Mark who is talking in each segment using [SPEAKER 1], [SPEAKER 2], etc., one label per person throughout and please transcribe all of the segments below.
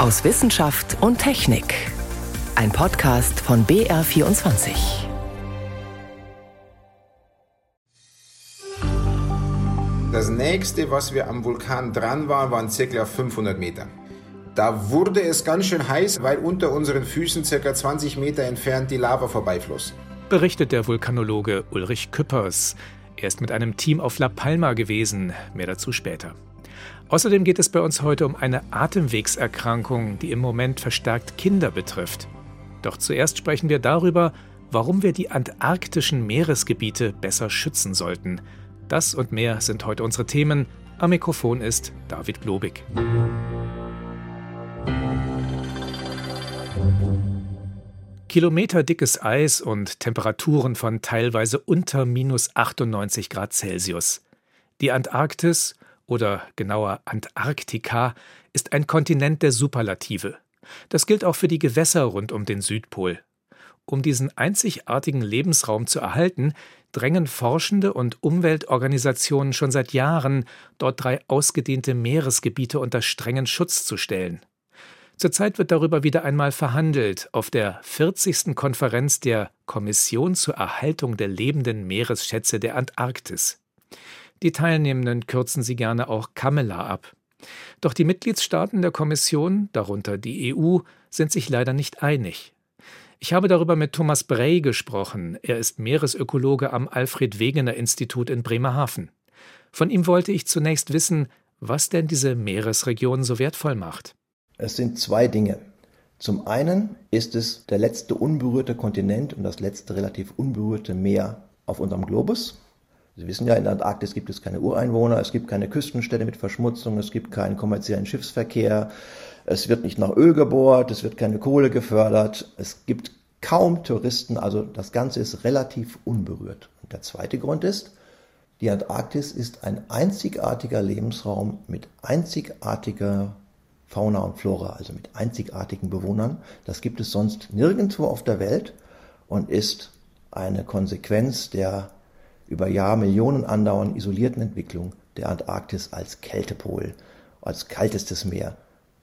[SPEAKER 1] aus Wissenschaft und Technik. Ein Podcast von BR24.
[SPEAKER 2] Das nächste, was wir am Vulkan dran waren, waren ca. 500 Meter. Da wurde es ganz schön heiß, weil unter unseren Füßen ca. 20 Meter entfernt die Lava vorbeifloss.
[SPEAKER 3] Berichtet der Vulkanologe Ulrich Küppers. Er ist mit einem Team auf La Palma gewesen. Mehr dazu später. Außerdem geht es bei uns heute um eine Atemwegserkrankung, die im Moment verstärkt Kinder betrifft. Doch zuerst sprechen wir darüber, warum wir die antarktischen Meeresgebiete besser schützen sollten. Das und mehr sind heute unsere Themen. Am Mikrofon ist David Globig. Kilometerdickes Eis und Temperaturen von teilweise unter minus 98 Grad Celsius. Die Antarktis oder genauer Antarktika ist ein Kontinent der Superlative. Das gilt auch für die Gewässer rund um den Südpol. Um diesen einzigartigen Lebensraum zu erhalten, drängen Forschende und Umweltorganisationen schon seit Jahren, dort drei ausgedehnte Meeresgebiete unter strengen Schutz zu stellen. Zurzeit wird darüber wieder einmal verhandelt auf der 40. Konferenz der Kommission zur Erhaltung der lebenden Meeresschätze der Antarktis. Die Teilnehmenden kürzen sie gerne auch Kamela ab. Doch die Mitgliedstaaten der Kommission, darunter die EU, sind sich leider nicht einig. Ich habe darüber mit Thomas Brey gesprochen. Er ist Meeresökologe am Alfred Wegener Institut in Bremerhaven. Von ihm wollte ich zunächst wissen, was denn diese Meeresregion so wertvoll macht.
[SPEAKER 4] Es sind zwei Dinge. Zum einen ist es der letzte unberührte Kontinent und das letzte relativ unberührte Meer auf unserem Globus. Sie wissen ja, in der Antarktis gibt es keine Ureinwohner, es gibt keine Küstenstädte mit Verschmutzung, es gibt keinen kommerziellen Schiffsverkehr, es wird nicht nach Öl gebohrt, es wird keine Kohle gefördert, es gibt kaum Touristen, also das Ganze ist relativ unberührt. Und der zweite Grund ist, die Antarktis ist ein einzigartiger Lebensraum mit einzigartiger Fauna und Flora, also mit einzigartigen Bewohnern. Das gibt es sonst nirgendwo auf der Welt und ist eine Konsequenz der über Jahrmillionen andauernden isolierten Entwicklung der Antarktis als Kältepol, als kaltestes Meer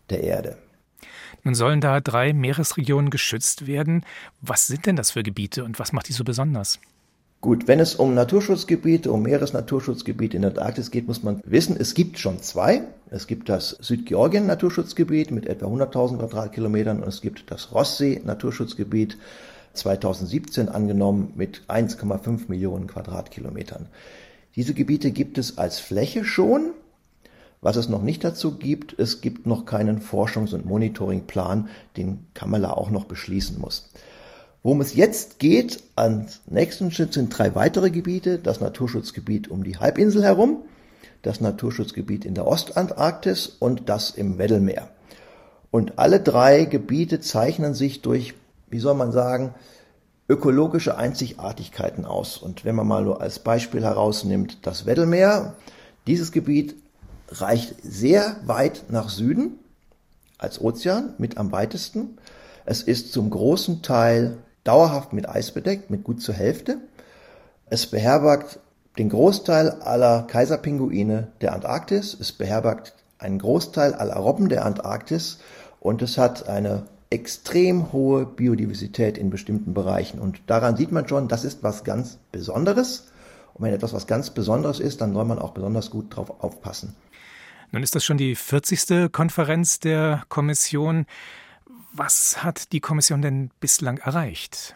[SPEAKER 4] der Erde.
[SPEAKER 3] Nun sollen da drei Meeresregionen geschützt werden. Was sind denn das für Gebiete und was macht die so besonders?
[SPEAKER 4] Gut, wenn es um Naturschutzgebiete, um Meeresnaturschutzgebiete in der Antarktis geht, muss man wissen, es gibt schon zwei. Es gibt das Südgeorgien-Naturschutzgebiet mit etwa 100.000 Quadratkilometern und es gibt das Rossee-Naturschutzgebiet 2017 angenommen mit 1,5 Millionen Quadratkilometern. Diese Gebiete gibt es als Fläche schon. Was es noch nicht dazu gibt, es gibt noch keinen Forschungs- und Monitoringplan, den Kamala auch noch beschließen muss. Worum es jetzt geht, als nächsten Schritt sind drei weitere Gebiete. Das Naturschutzgebiet um die Halbinsel herum, das Naturschutzgebiet in der Ostantarktis und das im Weddellmeer. Und alle drei Gebiete zeichnen sich durch wie soll man sagen, ökologische Einzigartigkeiten aus. Und wenn man mal nur als Beispiel herausnimmt das Weddellmeer, dieses Gebiet reicht sehr weit nach Süden als Ozean, mit am weitesten. Es ist zum großen Teil dauerhaft mit Eis bedeckt, mit gut zur Hälfte. Es beherbergt den Großteil aller Kaiserpinguine der Antarktis. Es beherbergt einen Großteil aller Robben der Antarktis und es hat eine extrem hohe Biodiversität in bestimmten Bereichen. Und daran sieht man schon, das ist was ganz Besonderes. Und wenn etwas was ganz Besonderes ist, dann soll man auch besonders gut drauf aufpassen.
[SPEAKER 3] Nun ist das schon die 40. Konferenz der Kommission. Was hat die Kommission denn bislang erreicht?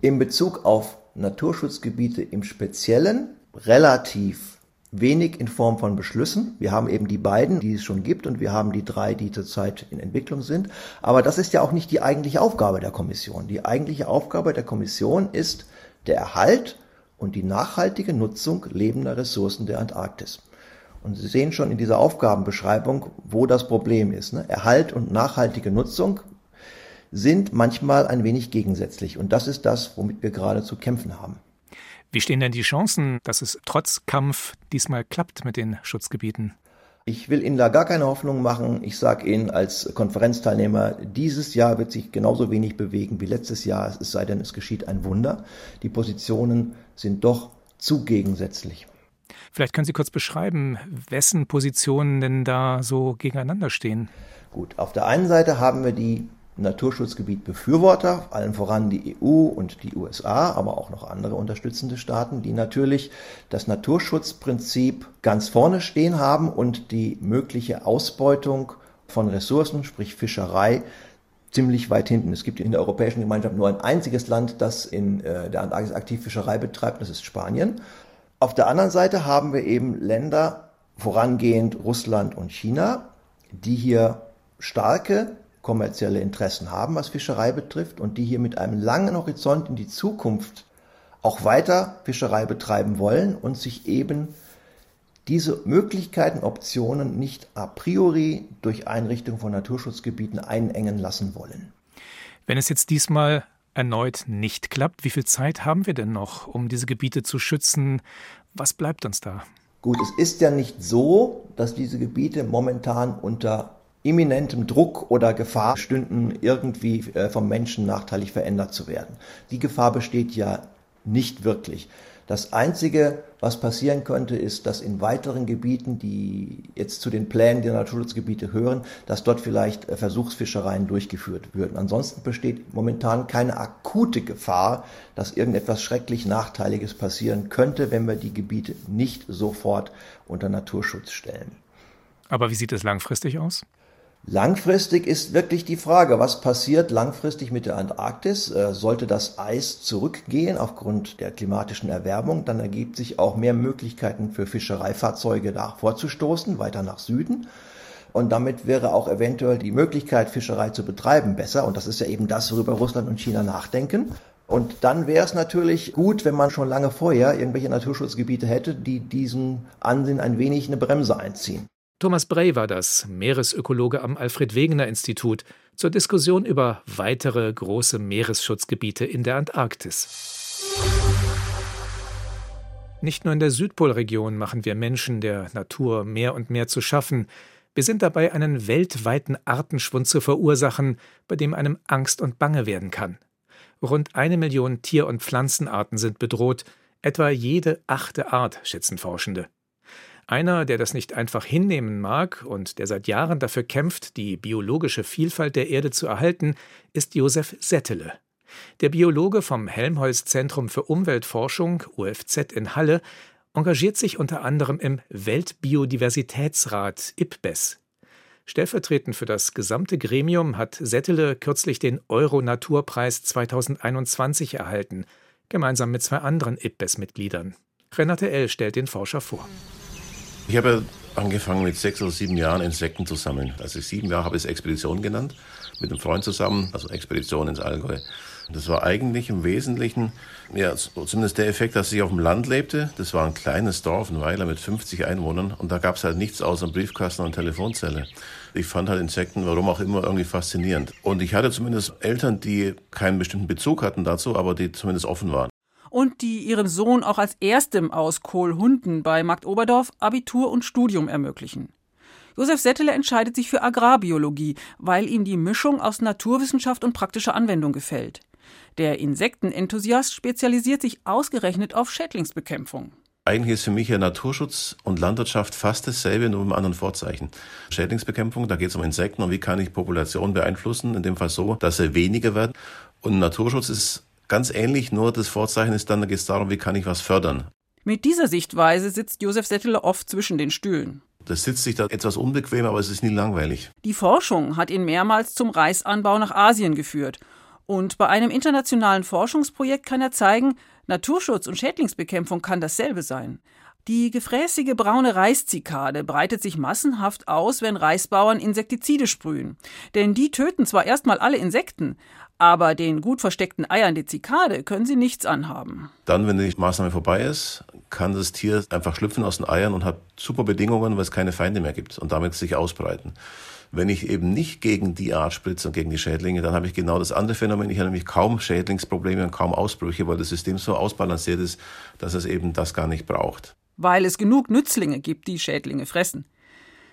[SPEAKER 4] In Bezug auf Naturschutzgebiete im Speziellen relativ wenig in Form von Beschlüssen. Wir haben eben die beiden, die es schon gibt, und wir haben die drei, die zurzeit in Entwicklung sind. Aber das ist ja auch nicht die eigentliche Aufgabe der Kommission. Die eigentliche Aufgabe der Kommission ist der Erhalt und die nachhaltige Nutzung lebender Ressourcen der Antarktis. Und Sie sehen schon in dieser Aufgabenbeschreibung, wo das Problem ist. Ne? Erhalt und nachhaltige Nutzung sind manchmal ein wenig gegensätzlich. Und das ist das, womit wir gerade zu kämpfen haben.
[SPEAKER 3] Wie stehen denn die Chancen, dass es trotz Kampf diesmal klappt mit den Schutzgebieten?
[SPEAKER 4] Ich will Ihnen da gar keine Hoffnung machen. Ich sage Ihnen als Konferenzteilnehmer, dieses Jahr wird sich genauso wenig bewegen wie letztes Jahr, es sei denn, es geschieht ein Wunder. Die Positionen sind doch zu gegensätzlich.
[SPEAKER 3] Vielleicht können Sie kurz beschreiben, wessen Positionen denn da so gegeneinander stehen.
[SPEAKER 4] Gut, auf der einen Seite haben wir die Naturschutzgebietbefürworter, allen voran die EU und die USA, aber auch noch andere unterstützende Staaten, die natürlich das Naturschutzprinzip ganz vorne stehen haben und die mögliche Ausbeutung von Ressourcen, sprich Fischerei, ziemlich weit hinten. Es gibt in der Europäischen Gemeinschaft nur ein einziges Land, das in äh, der Antarktis aktiv Fischerei betreibt, das ist Spanien. Auf der anderen Seite haben wir eben Länder, vorangehend Russland und China, die hier starke kommerzielle Interessen haben, was Fischerei betrifft, und die hier mit einem langen Horizont in die Zukunft auch weiter Fischerei betreiben wollen und sich eben diese Möglichkeiten, Optionen nicht a priori durch Einrichtung von Naturschutzgebieten einengen lassen wollen.
[SPEAKER 3] Wenn es jetzt diesmal erneut nicht klappt, wie viel Zeit haben wir denn noch, um diese Gebiete zu schützen? Was bleibt uns da?
[SPEAKER 4] Gut, es ist ja nicht so, dass diese Gebiete momentan unter imminentem Druck oder Gefahr stünden, irgendwie äh, vom Menschen nachteilig verändert zu werden. Die Gefahr besteht ja nicht wirklich. Das Einzige, was passieren könnte, ist, dass in weiteren Gebieten, die jetzt zu den Plänen der Naturschutzgebiete hören, dass dort vielleicht äh, Versuchsfischereien durchgeführt würden. Ansonsten besteht momentan keine akute Gefahr, dass irgendetwas schrecklich Nachteiliges passieren könnte, wenn wir die Gebiete nicht sofort unter Naturschutz stellen.
[SPEAKER 3] Aber wie sieht es langfristig aus?
[SPEAKER 4] Langfristig ist wirklich die Frage, was passiert langfristig mit der Antarktis? Äh, sollte das Eis zurückgehen aufgrund der klimatischen Erwärmung, dann ergibt sich auch mehr Möglichkeiten für Fischereifahrzeuge da vorzustoßen, weiter nach Süden. Und damit wäre auch eventuell die Möglichkeit, Fischerei zu betreiben, besser. Und das ist ja eben das, worüber Russland und China nachdenken. Und dann wäre es natürlich gut, wenn man schon lange vorher irgendwelche Naturschutzgebiete hätte, die diesem Ansehen ein wenig eine Bremse einziehen.
[SPEAKER 3] Thomas Brey war das, Meeresökologe am Alfred Wegener Institut, zur Diskussion über weitere große Meeresschutzgebiete in der Antarktis. Nicht nur in der Südpolregion machen wir Menschen der Natur mehr und mehr zu schaffen. Wir sind dabei, einen weltweiten Artenschwund zu verursachen, bei dem einem Angst und Bange werden kann. Rund eine Million Tier- und Pflanzenarten sind bedroht, etwa jede achte Art, schätzen Forschende. Einer, der das nicht einfach hinnehmen mag und der seit Jahren dafür kämpft, die biologische Vielfalt der Erde zu erhalten, ist Josef Settele. Der Biologe vom Helmholtz Zentrum für Umweltforschung UFZ in Halle engagiert sich unter anderem im Weltbiodiversitätsrat IPBES. Stellvertretend für das gesamte Gremium hat Settele kürzlich den Euro-Naturpreis 2021 erhalten, gemeinsam mit zwei anderen IPBES-Mitgliedern. Renate L. stellt den Forscher vor.
[SPEAKER 5] Ich habe angefangen mit sechs oder sieben Jahren Insekten zu sammeln. Als ich sieben Jahre habe ich es Expedition genannt, mit einem Freund zusammen, also Expedition ins Allgäu. Das war eigentlich im Wesentlichen, ja, zumindest der Effekt, dass ich auf dem Land lebte. Das war ein kleines Dorf, ein Weiler mit 50 Einwohnern und da gab es halt nichts außer einem Briefkasten und Telefonzelle. Ich fand halt Insekten, warum auch immer, irgendwie faszinierend. Und ich hatte zumindest Eltern, die keinen bestimmten Bezug hatten dazu, aber die zumindest offen waren
[SPEAKER 6] und die ihrem Sohn auch als erstem aus Kohlhunden bei Markt Oberdorf Abitur und Studium ermöglichen. Josef Settele entscheidet sich für Agrarbiologie, weil ihm die Mischung aus Naturwissenschaft und praktischer Anwendung gefällt. Der Insektenenthusiast spezialisiert sich ausgerechnet auf Schädlingsbekämpfung.
[SPEAKER 5] Eigentlich ist für mich ja Naturschutz und Landwirtschaft fast dasselbe, nur mit einem anderen Vorzeichen. Schädlingsbekämpfung, da geht es um Insekten und wie kann ich Populationen beeinflussen, in dem Fall so, dass sie weniger werden. Und Naturschutz ist Ganz ähnlich, nur das Vorzeichen ist dann, da geht es darum, wie kann ich was fördern.
[SPEAKER 6] Mit dieser Sichtweise sitzt Josef Settele oft zwischen den Stühlen.
[SPEAKER 5] Das sitzt sich da etwas unbequem, aber es ist nie langweilig.
[SPEAKER 6] Die Forschung hat ihn mehrmals zum Reisanbau nach Asien geführt. Und bei einem internationalen Forschungsprojekt kann er zeigen, Naturschutz und Schädlingsbekämpfung kann dasselbe sein. Die gefräßige braune Reiszikade breitet sich massenhaft aus, wenn Reisbauern Insektizide sprühen. Denn die töten zwar erstmal alle Insekten, aber den gut versteckten Eiern der Zikade können sie nichts anhaben.
[SPEAKER 5] Dann, wenn die Maßnahme vorbei ist, kann das Tier einfach schlüpfen aus den Eiern und hat super Bedingungen, weil es keine Feinde mehr gibt und damit sich ausbreiten. Wenn ich eben nicht gegen die Art spritze und gegen die Schädlinge, dann habe ich genau das andere Phänomen. Ich habe nämlich kaum Schädlingsprobleme und kaum Ausbrüche, weil das System so ausbalanciert ist, dass es eben das gar nicht braucht.
[SPEAKER 6] Weil es genug Nützlinge gibt, die Schädlinge fressen.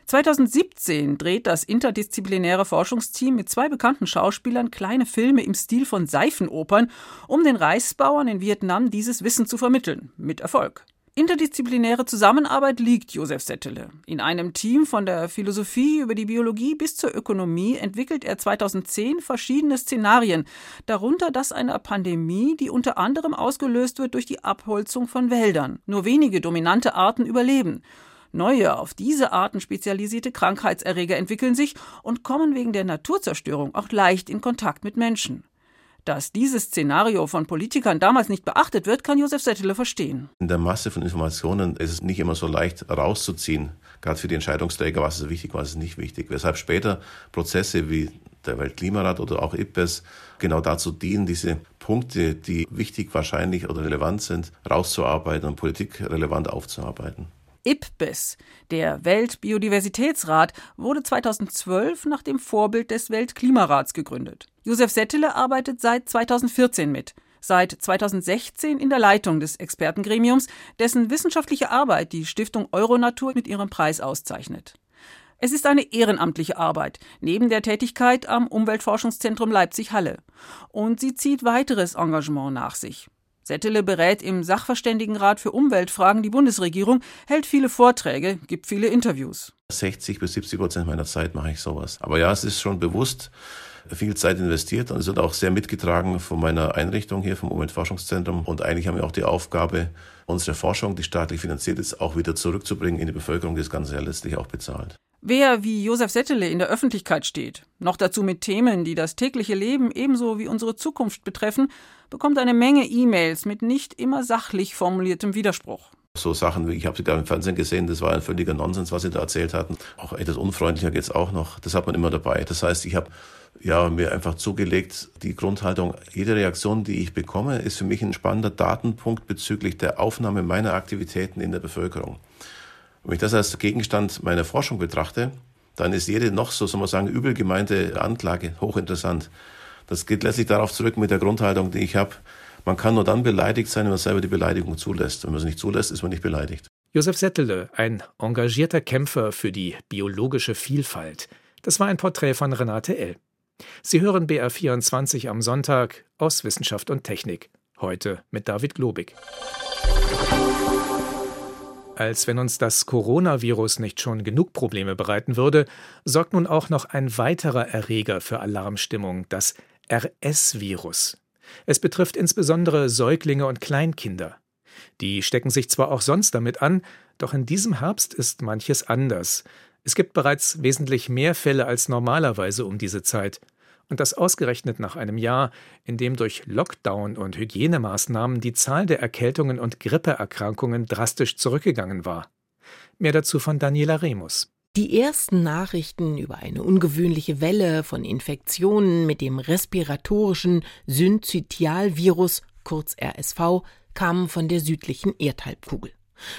[SPEAKER 6] 2017 dreht das interdisziplinäre Forschungsteam mit zwei bekannten Schauspielern kleine Filme im Stil von Seifenopern, um den Reisbauern in Vietnam dieses Wissen zu vermitteln. Mit Erfolg. Interdisziplinäre Zusammenarbeit liegt Josef Settele. In einem Team von der Philosophie über die Biologie bis zur Ökonomie entwickelt er 2010 verschiedene Szenarien, darunter das einer Pandemie, die unter anderem ausgelöst wird durch die Abholzung von Wäldern. Nur wenige dominante Arten überleben. Neue, auf diese Arten spezialisierte Krankheitserreger entwickeln sich und kommen wegen der Naturzerstörung auch leicht in Kontakt mit Menschen. Dass dieses Szenario von Politikern damals nicht beachtet wird, kann Josef Settele verstehen.
[SPEAKER 5] In der Masse von Informationen ist es nicht immer so leicht rauszuziehen, gerade für die Entscheidungsträger, was ist wichtig, was ist nicht wichtig. Weshalb später Prozesse wie der Weltklimarat oder auch IPBES genau dazu dienen, diese Punkte, die wichtig, wahrscheinlich oder relevant sind, rauszuarbeiten und politikrelevant aufzuarbeiten.
[SPEAKER 6] IPBES, der Weltbiodiversitätsrat, wurde 2012 nach dem Vorbild des Weltklimarats gegründet. Josef Settele arbeitet seit 2014 mit, seit 2016 in der Leitung des Expertengremiums, dessen wissenschaftliche Arbeit die Stiftung Euronatur mit ihrem Preis auszeichnet. Es ist eine ehrenamtliche Arbeit, neben der Tätigkeit am Umweltforschungszentrum Leipzig-Halle. Und sie zieht weiteres Engagement nach sich. Settele berät im Sachverständigenrat für Umweltfragen die Bundesregierung, hält viele Vorträge, gibt viele Interviews.
[SPEAKER 5] 60 bis 70 Prozent meiner Zeit mache ich sowas. Aber ja, es ist schon bewusst viel Zeit investiert und es wird auch sehr mitgetragen von meiner Einrichtung hier vom Umweltforschungszentrum. Und eigentlich haben wir auch die Aufgabe, unsere Forschung, die staatlich finanziert ist, auch wieder zurückzubringen in die Bevölkerung, die das Ganze ja letztlich auch bezahlt.
[SPEAKER 6] Wer wie Josef Settele in der Öffentlichkeit steht, noch dazu mit Themen, die das tägliche Leben ebenso wie unsere Zukunft betreffen, bekommt eine Menge E-Mails mit nicht immer sachlich formuliertem Widerspruch.
[SPEAKER 5] So Sachen wie, ich habe sie da im Fernsehen gesehen, das war ein völliger Nonsens, was sie da erzählt hatten. Auch etwas unfreundlicher geht's auch noch. Das hat man immer dabei. Das heißt, ich habe ja, mir einfach zugelegt, die Grundhaltung, jede Reaktion, die ich bekomme, ist für mich ein spannender Datenpunkt bezüglich der Aufnahme meiner Aktivitäten in der Bevölkerung. Wenn ich das als Gegenstand meiner Forschung betrachte, dann ist jede noch so, soll man sagen, übel gemeinte Anklage hochinteressant. Das geht letztlich darauf zurück mit der Grundhaltung, die ich habe. Man kann nur dann beleidigt sein, wenn man selber die Beleidigung zulässt. Wenn man sie nicht zulässt, ist man nicht beleidigt.
[SPEAKER 3] Josef Settele, ein engagierter Kämpfer für die biologische Vielfalt. Das war ein Porträt von Renate L. Sie hören BR24 am Sonntag aus Wissenschaft und Technik. Heute mit David Globig. Als wenn uns das Coronavirus nicht schon genug Probleme bereiten würde, sorgt nun auch noch ein weiterer Erreger für Alarmstimmung, das RS-Virus. Es betrifft insbesondere Säuglinge und Kleinkinder. Die stecken sich zwar auch sonst damit an, doch in diesem Herbst ist manches anders. Es gibt bereits wesentlich mehr Fälle als normalerweise um diese Zeit. Und das ausgerechnet nach einem Jahr, in dem durch Lockdown und Hygienemaßnahmen die Zahl der Erkältungen und Grippeerkrankungen drastisch zurückgegangen war. Mehr dazu von Daniela Remus.
[SPEAKER 7] Die ersten Nachrichten über eine ungewöhnliche Welle von Infektionen mit dem respiratorischen Synzytialvirus, kurz RSV, kamen von der südlichen Erdhalbkugel.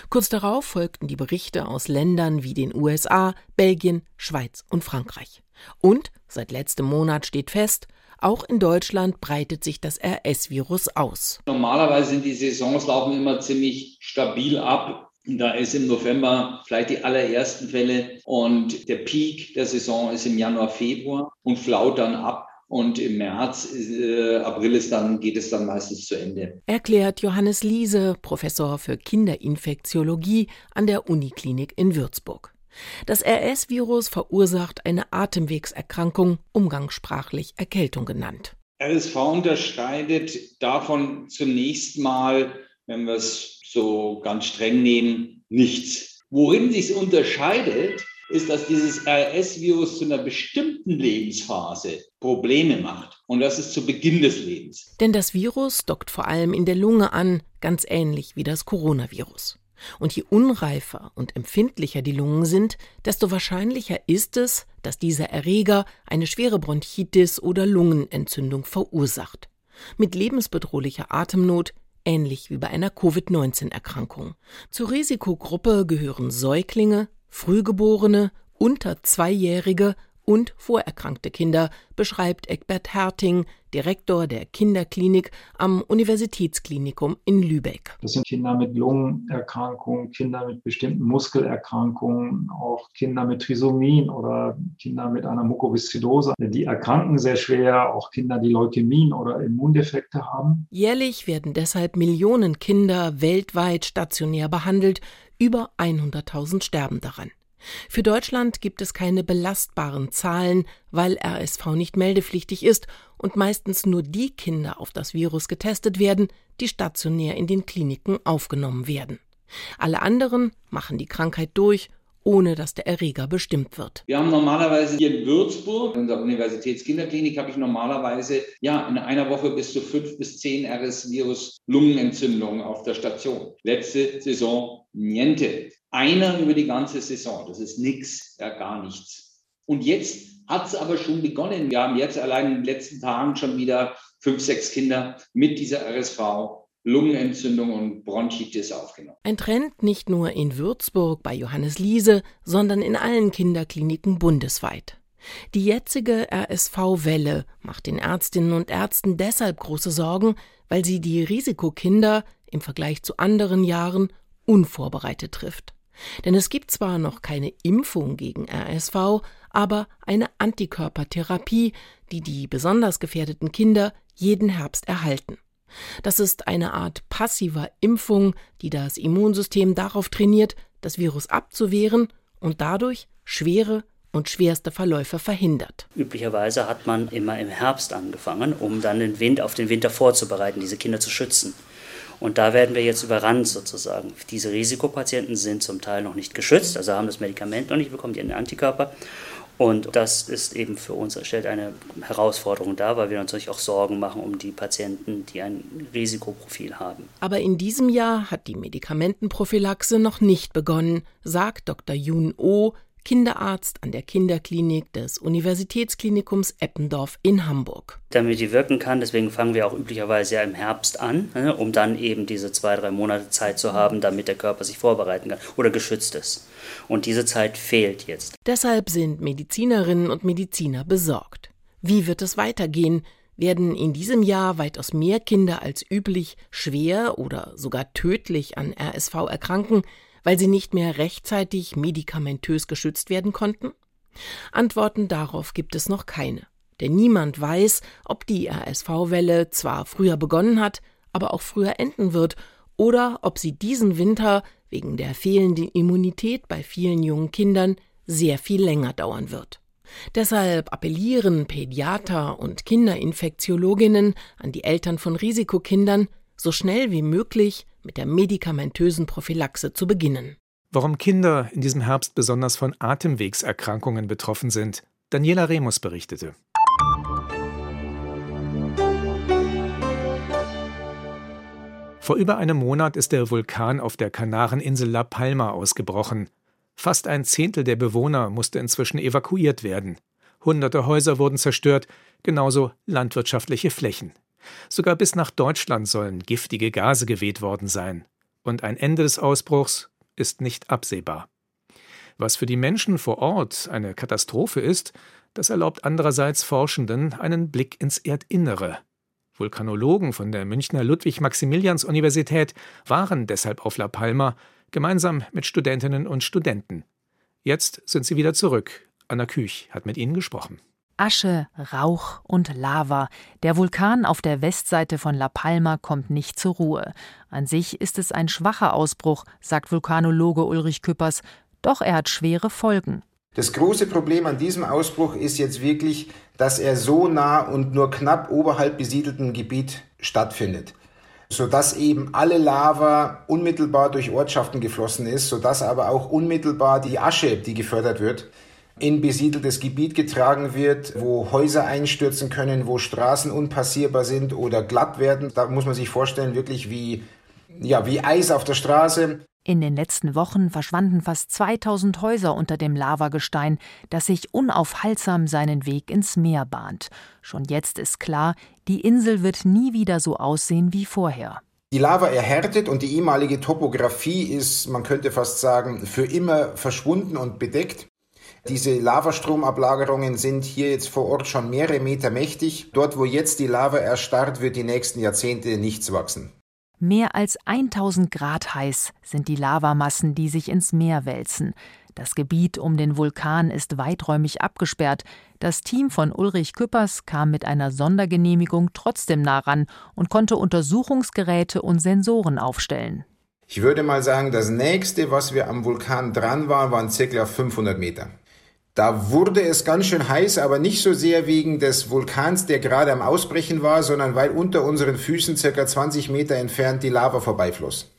[SPEAKER 7] Kurz darauf folgten die Berichte aus Ländern wie den USA, Belgien, Schweiz und Frankreich. Und seit letztem Monat steht fest, auch in Deutschland breitet sich das RS-Virus aus.
[SPEAKER 8] Normalerweise sind die Saisons laufen immer ziemlich stabil ab. Da ist im November vielleicht die allerersten Fälle und der Peak der Saison ist im Januar, Februar und flaut dann ab und im März, äh, April ist dann, geht es dann meistens zu Ende.
[SPEAKER 7] Erklärt Johannes Liese, Professor für Kinderinfektiologie an der Uniklinik in Würzburg. Das RS-Virus verursacht eine Atemwegserkrankung, umgangssprachlich Erkältung genannt.
[SPEAKER 8] RSV unterscheidet davon zunächst mal, wenn wir es so ganz streng nehmen, nichts. Worin sich unterscheidet, ist, dass dieses RS-Virus zu einer bestimmten Lebensphase Probleme macht. Und das ist zu Beginn des Lebens.
[SPEAKER 7] Denn das Virus dockt vor allem in der Lunge an, ganz ähnlich wie das Coronavirus. Und je unreifer und empfindlicher die Lungen sind, desto wahrscheinlicher ist es, dass dieser Erreger eine schwere Bronchitis oder Lungenentzündung verursacht. Mit lebensbedrohlicher Atemnot, ähnlich wie bei einer Covid-19-Erkrankung. Zur Risikogruppe gehören Säuglinge, Frühgeborene, unter Zweijährige und vorerkrankte Kinder, beschreibt Egbert Herting, Direktor der Kinderklinik am Universitätsklinikum in Lübeck.
[SPEAKER 9] Das sind Kinder mit Lungenerkrankungen, Kinder mit bestimmten Muskelerkrankungen, auch Kinder mit Trisomien oder Kinder mit einer Mukoviszidose. Die erkranken sehr schwer, auch Kinder, die Leukämien oder Immundefekte haben.
[SPEAKER 7] Jährlich werden deshalb Millionen Kinder weltweit stationär behandelt, über 100.000 sterben daran. Für Deutschland gibt es keine belastbaren Zahlen, weil RSV nicht meldepflichtig ist und meistens nur die Kinder auf das Virus getestet werden, die stationär in den Kliniken aufgenommen werden. Alle anderen machen die Krankheit durch ohne dass der Erreger bestimmt wird.
[SPEAKER 8] Wir haben normalerweise hier in Würzburg, in der Universitätskinderklinik, habe ich normalerweise ja in einer Woche bis zu fünf bis zehn RS-Virus-Lungenentzündungen auf der Station. Letzte Saison niente. Einer über die ganze Saison. Das ist nichts, ja gar nichts. Und jetzt hat es aber schon begonnen. Wir haben jetzt allein in den letzten Tagen schon wieder fünf, sechs Kinder mit dieser RSV Lungenentzündung und Bronchitis aufgenommen.
[SPEAKER 7] Ein Trend nicht nur in Würzburg bei Johannes Liese, sondern in allen Kinderkliniken bundesweit. Die jetzige RSV-Welle macht den Ärztinnen und Ärzten deshalb große Sorgen, weil sie die Risikokinder im Vergleich zu anderen Jahren unvorbereitet trifft. Denn es gibt zwar noch keine Impfung gegen RSV, aber eine Antikörpertherapie, die die besonders gefährdeten Kinder jeden Herbst erhalten. Das ist eine Art passiver Impfung, die das Immunsystem darauf trainiert, das Virus abzuwehren und dadurch schwere und schwerste Verläufe verhindert.
[SPEAKER 10] Üblicherweise hat man immer im Herbst angefangen, um dann den Wind auf den Winter vorzubereiten, diese Kinder zu schützen. Und da werden wir jetzt überrannt sozusagen. Diese Risikopatienten sind zum Teil noch nicht geschützt, also haben das Medikament noch nicht bekommen, die Antikörper. Und das ist eben für uns, stellt eine Herausforderung dar, weil wir uns natürlich auch Sorgen machen um die Patienten, die ein Risikoprofil haben.
[SPEAKER 7] Aber in diesem Jahr hat die Medikamentenprophylaxe noch nicht begonnen, sagt Dr. Jun Oh, Kinderarzt an der Kinderklinik des Universitätsklinikums Eppendorf in Hamburg.
[SPEAKER 10] Damit die wirken kann, deswegen fangen wir auch üblicherweise ja im Herbst an, ne, um dann eben diese zwei, drei Monate Zeit zu haben, damit der Körper sich vorbereiten kann oder geschützt ist. Und diese Zeit fehlt jetzt.
[SPEAKER 7] Deshalb sind Medizinerinnen und Mediziner besorgt. Wie wird es weitergehen? Werden in diesem Jahr weitaus mehr Kinder als üblich schwer oder sogar tödlich an RSV erkranken, weil sie nicht mehr rechtzeitig medikamentös geschützt werden konnten? Antworten darauf gibt es noch keine. Denn niemand weiß, ob die RSV-Welle zwar früher begonnen hat, aber auch früher enden wird, oder ob sie diesen Winter wegen der fehlenden Immunität bei vielen jungen Kindern sehr viel länger dauern wird. Deshalb appellieren Pädiater und Kinderinfektiologinnen an die Eltern von Risikokindern, so schnell wie möglich mit der medikamentösen Prophylaxe zu beginnen.
[SPEAKER 3] Warum Kinder in diesem Herbst besonders von Atemwegserkrankungen betroffen sind, Daniela Remus berichtete. Vor über einem Monat ist der Vulkan auf der Kanareninsel La Palma ausgebrochen. Fast ein Zehntel der Bewohner musste inzwischen evakuiert werden. Hunderte Häuser wurden zerstört, genauso landwirtschaftliche Flächen. Sogar bis nach Deutschland sollen giftige Gase geweht worden sein. Und ein Ende des Ausbruchs ist nicht absehbar. Was für die Menschen vor Ort eine Katastrophe ist, das erlaubt andererseits Forschenden einen Blick ins Erdinnere. Vulkanologen von der Münchner Ludwig-Maximilians-Universität waren deshalb auf La Palma, gemeinsam mit Studentinnen und Studenten. Jetzt sind sie wieder zurück. Anna Küch hat mit ihnen gesprochen.
[SPEAKER 11] Asche, Rauch und Lava. Der Vulkan auf der Westseite von La Palma kommt nicht zur Ruhe. An sich ist es ein schwacher Ausbruch, sagt Vulkanologe Ulrich Küppers, doch er hat schwere Folgen.
[SPEAKER 2] Das große Problem an diesem Ausbruch ist jetzt wirklich, dass er so nah und nur knapp oberhalb besiedelten Gebiet stattfindet sodass eben alle Lava unmittelbar durch Ortschaften geflossen ist, sodass aber auch unmittelbar die Asche, die gefördert wird, in besiedeltes Gebiet getragen wird, wo Häuser einstürzen können, wo Straßen unpassierbar sind oder glatt werden. Da muss man sich vorstellen, wirklich wie, ja, wie Eis auf der Straße.
[SPEAKER 11] In den letzten Wochen verschwanden fast 2000 Häuser unter dem Lavagestein, das sich unaufhaltsam seinen Weg ins Meer bahnt. Schon jetzt ist klar, die Insel wird nie wieder so aussehen wie vorher.
[SPEAKER 2] Die Lava erhärtet und die ehemalige Topographie ist, man könnte fast sagen, für immer verschwunden und bedeckt. Diese Lavastromablagerungen sind hier jetzt vor Ort schon mehrere Meter mächtig. Dort, wo jetzt die Lava erstarrt, wird die nächsten Jahrzehnte nichts wachsen.
[SPEAKER 11] Mehr als 1000 Grad heiß sind die Lavamassen, die sich ins Meer wälzen. Das Gebiet um den Vulkan ist weiträumig abgesperrt. Das Team von Ulrich Küppers kam mit einer Sondergenehmigung trotzdem nah ran und konnte Untersuchungsgeräte und Sensoren aufstellen.
[SPEAKER 2] Ich würde mal sagen, das nächste, was wir am Vulkan dran waren, waren ca. 500 Meter. Da wurde es ganz schön heiß, aber nicht so sehr wegen des Vulkans, der gerade am Ausbrechen war, sondern weil unter unseren Füßen circa 20 Meter entfernt die Lava vorbeifloss.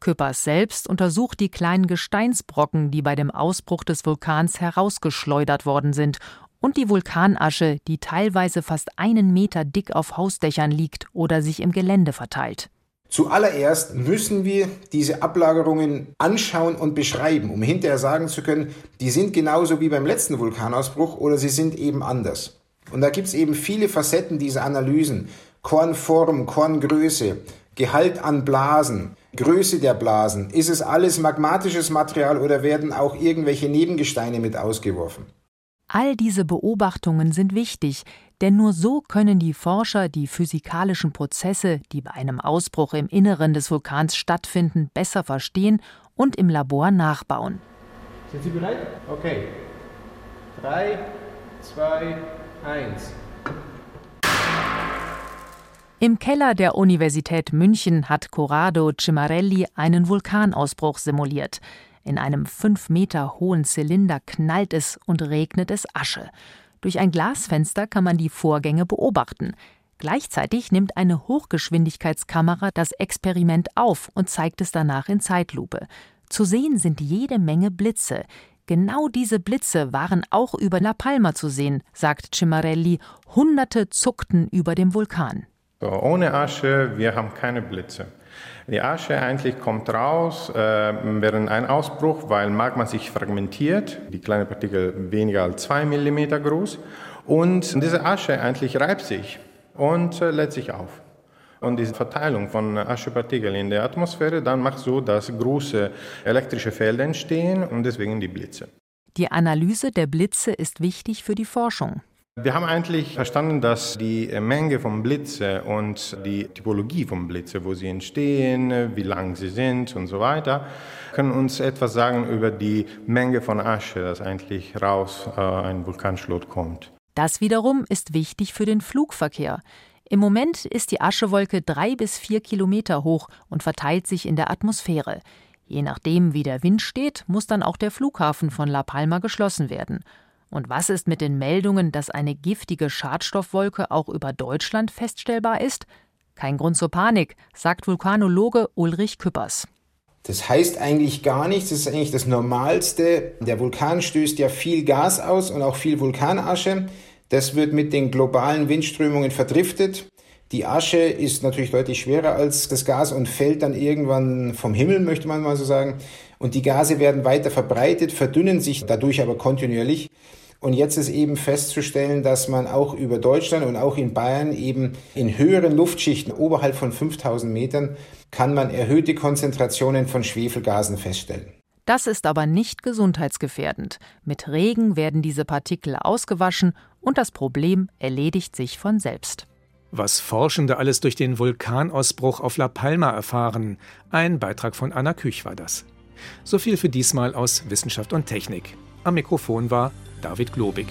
[SPEAKER 11] Küppers selbst untersucht die kleinen Gesteinsbrocken, die bei dem Ausbruch des Vulkans herausgeschleudert worden sind, und die Vulkanasche, die teilweise fast einen Meter dick auf Hausdächern liegt oder sich im Gelände verteilt.
[SPEAKER 2] Zuallererst müssen wir diese Ablagerungen anschauen und beschreiben, um hinterher sagen zu können, die sind genauso wie beim letzten Vulkanausbruch oder sie sind eben anders. Und da gibt es eben viele Facetten dieser Analysen. Kornform, Korngröße, Gehalt an Blasen, Größe der Blasen. Ist es alles magmatisches Material oder werden auch irgendwelche Nebengesteine mit ausgeworfen?
[SPEAKER 11] All diese Beobachtungen sind wichtig, denn nur so können die Forscher die physikalischen Prozesse, die bei einem Ausbruch im Inneren des Vulkans stattfinden, besser verstehen und im Labor nachbauen.
[SPEAKER 12] Sind Sie bereit? Okay. Drei, zwei, eins.
[SPEAKER 11] Im Keller der Universität München hat Corrado Cimarelli einen Vulkanausbruch simuliert. In einem fünf Meter hohen Zylinder knallt es und regnet es Asche. Durch ein Glasfenster kann man die Vorgänge beobachten. Gleichzeitig nimmt eine Hochgeschwindigkeitskamera das Experiment auf und zeigt es danach in Zeitlupe. Zu sehen sind jede Menge Blitze. Genau diese Blitze waren auch über La Palma zu sehen, sagt Cimarelli. Hunderte zuckten über dem Vulkan.
[SPEAKER 13] Ohne Asche, wir haben keine Blitze. Die Asche eigentlich kommt raus äh, während ein Ausbruch, weil Magma sich fragmentiert, die kleinen Partikel weniger als zwei Millimeter groß. Und diese Asche eigentlich reibt sich und äh, lädt sich auf. Und diese Verteilung von Aschepartikeln in der Atmosphäre dann macht so, dass große elektrische Felder entstehen und deswegen die Blitze.
[SPEAKER 11] Die Analyse der Blitze ist wichtig für die Forschung.
[SPEAKER 13] Wir haben eigentlich verstanden, dass die Menge von Blitze und die Typologie von Blitze, wo sie entstehen, wie lang sie sind und so weiter, können uns etwas sagen über die Menge von Asche, das eigentlich raus äh, ein Vulkanschlot kommt.
[SPEAKER 11] Das wiederum ist wichtig für den Flugverkehr. Im Moment ist die Aschewolke drei bis vier Kilometer hoch und verteilt sich in der Atmosphäre. Je nachdem, wie der Wind steht, muss dann auch der Flughafen von La Palma geschlossen werden. Und was ist mit den Meldungen, dass eine giftige Schadstoffwolke auch über Deutschland feststellbar ist? Kein Grund zur Panik, sagt Vulkanologe Ulrich Küppers.
[SPEAKER 2] Das heißt eigentlich gar nichts, das ist eigentlich das Normalste. Der Vulkan stößt ja viel Gas aus und auch viel Vulkanasche. Das wird mit den globalen Windströmungen verdriftet. Die Asche ist natürlich deutlich schwerer als das Gas und fällt dann irgendwann vom Himmel, möchte man mal so sagen. Und die Gase werden weiter verbreitet, verdünnen sich dadurch aber kontinuierlich. Und jetzt ist eben festzustellen, dass man auch über Deutschland und auch in Bayern eben in höheren Luftschichten oberhalb von 5000 Metern kann man erhöhte Konzentrationen von Schwefelgasen feststellen.
[SPEAKER 11] Das ist aber nicht gesundheitsgefährdend. Mit Regen werden diese Partikel ausgewaschen und das Problem erledigt sich von selbst.
[SPEAKER 3] Was Forschende alles durch den Vulkanausbruch auf La Palma erfahren. Ein Beitrag von Anna Küch war das. So viel für diesmal aus Wissenschaft und Technik. Am Mikrofon war David Globig.